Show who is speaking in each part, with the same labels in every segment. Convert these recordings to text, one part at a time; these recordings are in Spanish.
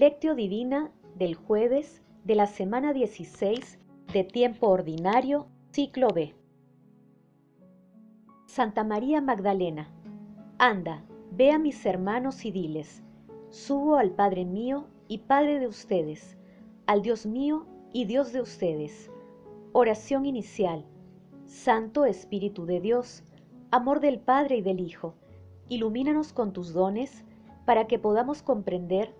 Speaker 1: Lectio Divina del jueves de la semana 16 de tiempo ordinario, ciclo B. Santa María Magdalena, anda, ve a mis hermanos y diles, subo al Padre mío y Padre de ustedes, al Dios mío y Dios de ustedes. Oración inicial. Santo Espíritu de Dios, amor del Padre y del Hijo, ilumínanos con tus dones para que podamos comprender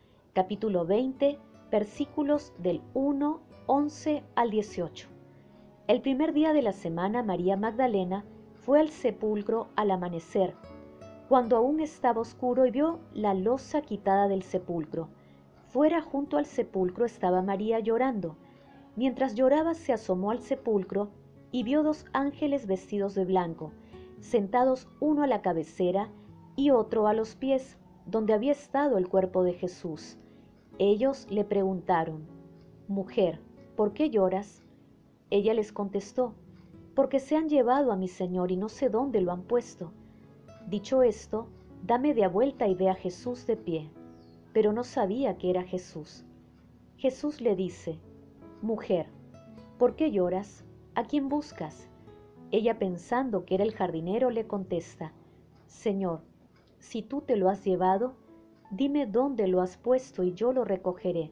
Speaker 1: capítulo 20, versículos del 1, 11 al 18. El primer día de la semana María Magdalena fue al sepulcro al amanecer, cuando aún estaba oscuro y vio la losa quitada del sepulcro. Fuera junto al sepulcro estaba María llorando. Mientras lloraba se asomó al sepulcro y vio dos ángeles vestidos de blanco, sentados uno a la cabecera y otro a los pies, donde había estado el cuerpo de Jesús. Ellos le preguntaron, Mujer, ¿por qué lloras? Ella les contestó, Porque se han llevado a mi Señor y no sé dónde lo han puesto. Dicho esto, da media vuelta y ve a Jesús de pie, pero no sabía que era Jesús. Jesús le dice, Mujer, ¿por qué lloras? ¿A quién buscas? Ella pensando que era el jardinero le contesta, Señor, si tú te lo has llevado, dime dónde lo has puesto y yo lo recogeré.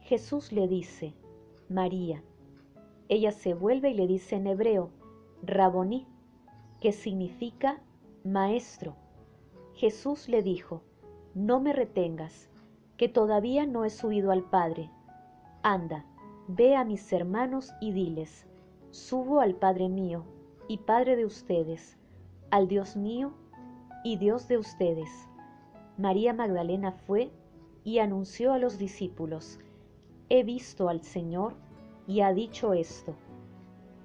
Speaker 1: Jesús le dice, María. Ella se vuelve y le dice en hebreo, Raboní, que significa maestro. Jesús le dijo, no me retengas, que todavía no he subido al Padre. Anda, ve a mis hermanos y diles, subo al Padre mío y Padre de ustedes, al Dios mío y Dios de ustedes. María Magdalena fue y anunció a los discípulos, he visto al Señor y ha dicho esto.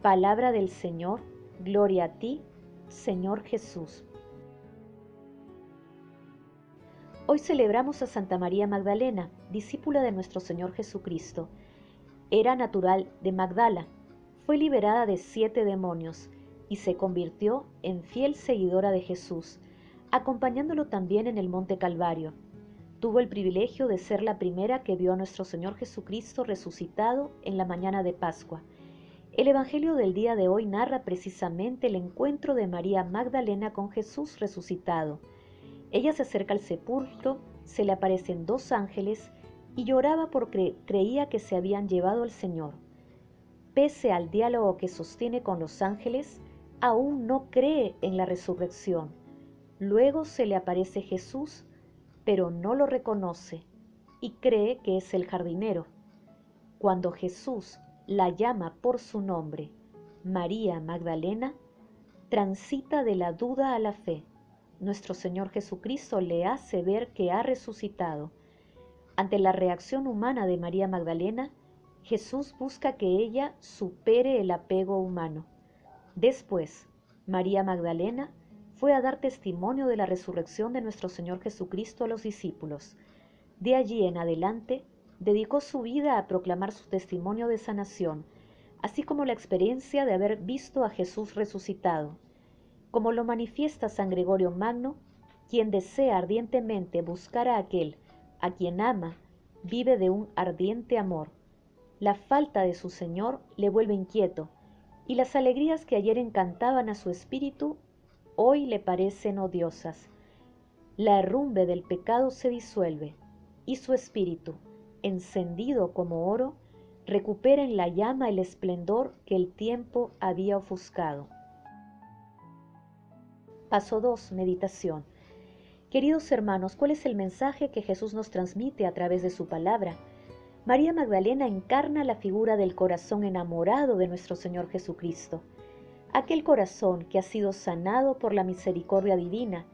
Speaker 1: Palabra del Señor, gloria a ti, Señor Jesús. Hoy celebramos a Santa María Magdalena, discípula de nuestro Señor Jesucristo. Era natural de Magdala, fue liberada de siete demonios y se convirtió en fiel seguidora de Jesús, acompañándolo también en el Monte Calvario. Tuvo el privilegio de ser la primera que vio a nuestro Señor Jesucristo resucitado en la mañana de Pascua. El Evangelio del día de hoy narra precisamente el encuentro de María Magdalena con Jesús resucitado. Ella se acerca al sepulcro, se le aparecen dos ángeles y lloraba porque creía que se habían llevado al Señor. Pese al diálogo que sostiene con los ángeles, aún no cree en la resurrección. Luego se le aparece Jesús, pero no lo reconoce y cree que es el jardinero. Cuando Jesús la llama por su nombre, María Magdalena, transita de la duda a la fe. Nuestro Señor Jesucristo le hace ver que ha resucitado. Ante la reacción humana de María Magdalena, Jesús busca que ella supere el apego humano. Después, María Magdalena fue a dar testimonio de la resurrección de nuestro Señor Jesucristo a los discípulos. De allí en adelante, dedicó su vida a proclamar su testimonio de sanación, así como la experiencia de haber visto a Jesús resucitado. Como lo manifiesta San Gregorio Magno, quien desea ardientemente buscar a aquel a quien ama, vive de un ardiente amor. La falta de su Señor le vuelve inquieto, y las alegrías que ayer encantaban a su espíritu hoy le parecen odiosas. La herrumbe del pecado se disuelve y su espíritu, encendido como oro, recupera en la llama el esplendor que el tiempo había ofuscado. Paso 2. Meditación. Queridos hermanos, ¿cuál es el mensaje que Jesús nos transmite a través de su palabra? María Magdalena encarna la figura del corazón enamorado de nuestro Señor Jesucristo aquel corazón que ha sido sanado por la misericordia divina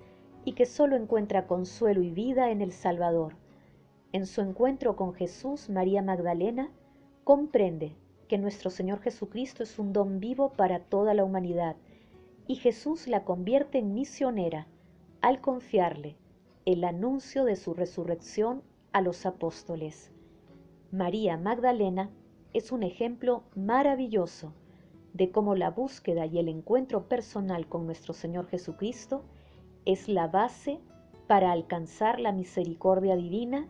Speaker 1: y que solo encuentra consuelo y vida en el Salvador. En su encuentro con Jesús, María Magdalena comprende que nuestro Señor Jesucristo es un don vivo para toda la humanidad y Jesús la convierte en misionera al confiarle el anuncio de su resurrección a los apóstoles. María Magdalena es un ejemplo maravilloso de cómo la búsqueda y el encuentro personal con nuestro Señor Jesucristo es la base para alcanzar la misericordia divina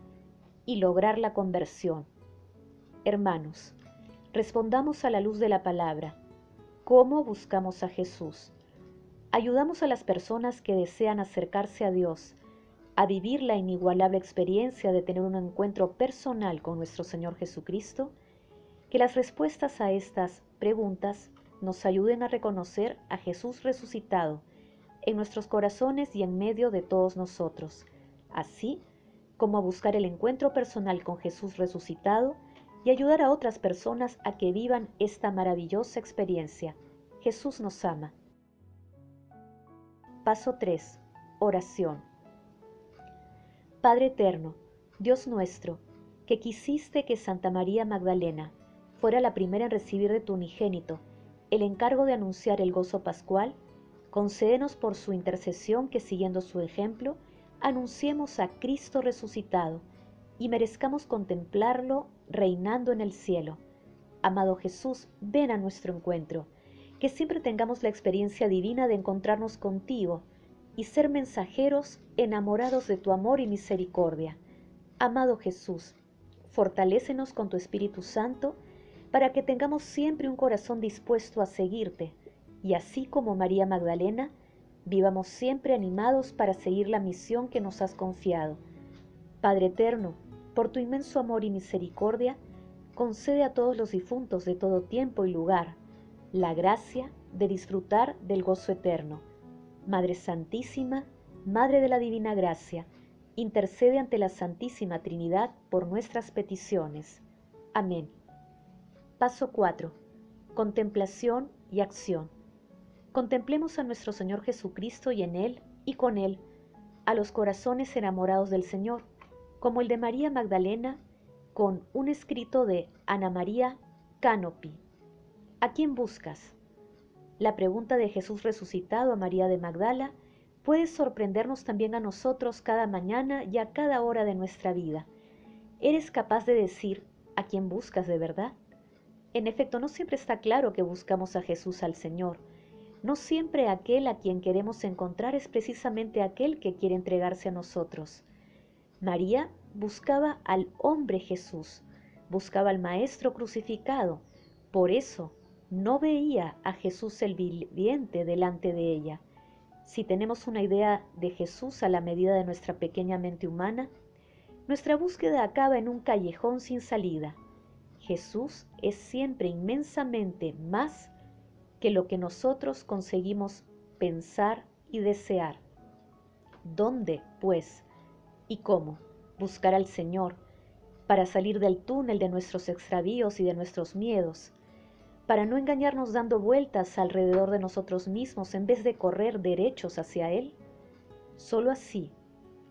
Speaker 1: y lograr la conversión. Hermanos, respondamos a la luz de la palabra. ¿Cómo buscamos a Jesús? Ayudamos a las personas que desean acercarse a Dios a vivir la inigualable experiencia de tener un encuentro personal con nuestro Señor Jesucristo, que las respuestas a estas preguntas nos ayuden a reconocer a Jesús resucitado en nuestros corazones y en medio de todos nosotros, así como a buscar el encuentro personal con Jesús resucitado y ayudar a otras personas a que vivan esta maravillosa experiencia. Jesús nos ama. Paso 3. Oración. Padre eterno, Dios nuestro, que quisiste que Santa María Magdalena fuera la primera en recibir de tu unigénito el encargo de anunciar el gozo pascual, concédenos por su intercesión que siguiendo su ejemplo, anunciemos a Cristo resucitado y merezcamos contemplarlo reinando en el cielo. Amado Jesús, ven a nuestro encuentro, que siempre tengamos la experiencia divina de encontrarnos contigo y ser mensajeros enamorados de tu amor y misericordia. Amado Jesús, fortalécenos con tu Espíritu Santo para que tengamos siempre un corazón dispuesto a seguirte y así como María Magdalena, vivamos siempre animados para seguir la misión que nos has confiado. Padre eterno, por tu inmenso amor y misericordia, concede a todos los difuntos de todo tiempo y lugar la gracia de disfrutar del gozo eterno Madre Santísima, Madre de la Divina Gracia, intercede ante la Santísima Trinidad por nuestras peticiones. Amén. Paso 4. Contemplación y acción. Contemplemos a nuestro Señor Jesucristo y en Él y con Él a los corazones enamorados del Señor, como el de María Magdalena, con un escrito de Ana María Canopi. ¿A quién buscas? La pregunta de Jesús resucitado a María de Magdala puede sorprendernos también a nosotros cada mañana y a cada hora de nuestra vida. ¿Eres capaz de decir a quién buscas de verdad? En efecto, no siempre está claro que buscamos a Jesús al Señor. No siempre aquel a quien queremos encontrar es precisamente aquel que quiere entregarse a nosotros. María buscaba al hombre Jesús, buscaba al Maestro crucificado. Por eso no veía a Jesús el viviente delante de ella. Si tenemos una idea de Jesús a la medida de nuestra pequeña mente humana, nuestra búsqueda acaba en un callejón sin salida. Jesús es siempre inmensamente más que lo que nosotros conseguimos pensar y desear. ¿Dónde, pues, y cómo buscar al Señor para salir del túnel de nuestros extravíos y de nuestros miedos? para no engañarnos dando vueltas alrededor de nosotros mismos en vez de correr derechos hacia Él? Solo así,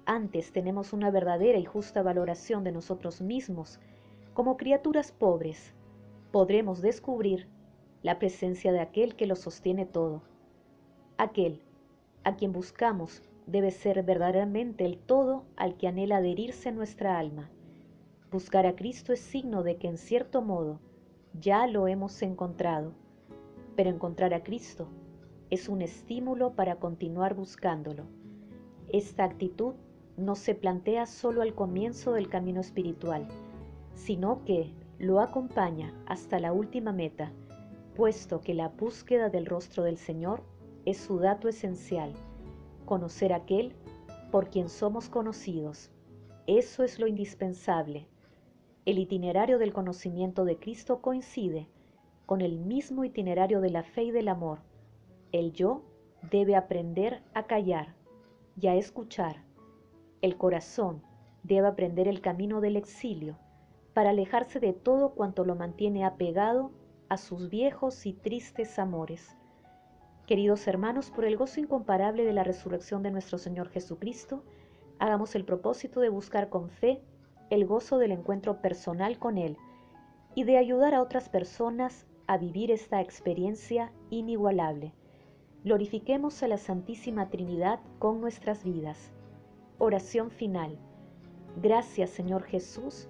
Speaker 1: antes tenemos una verdadera y justa valoración de nosotros mismos como criaturas pobres, podremos descubrir la presencia de aquel que lo sostiene todo. Aquel a quien buscamos debe ser verdaderamente el todo al que anhela adherirse nuestra alma. Buscar a Cristo es signo de que en cierto modo ya lo hemos encontrado, pero encontrar a Cristo es un estímulo para continuar buscándolo. Esta actitud no se plantea solo al comienzo del camino espiritual, sino que lo acompaña hasta la última meta, puesto que la búsqueda del rostro del Señor es su dato esencial, conocer aquel por quien somos conocidos. Eso es lo indispensable el itinerario del conocimiento de Cristo coincide con el mismo itinerario de la fe y del amor. El yo debe aprender a callar y a escuchar. El corazón debe aprender el camino del exilio para alejarse de todo cuanto lo mantiene apegado a sus viejos y tristes amores. Queridos hermanos, por el gozo incomparable de la resurrección de nuestro Señor Jesucristo, hagamos el propósito de buscar con fe el gozo del encuentro personal con Él y de ayudar a otras personas a vivir esta experiencia inigualable. Glorifiquemos a la Santísima Trinidad con nuestras vidas. Oración final. Gracias Señor Jesús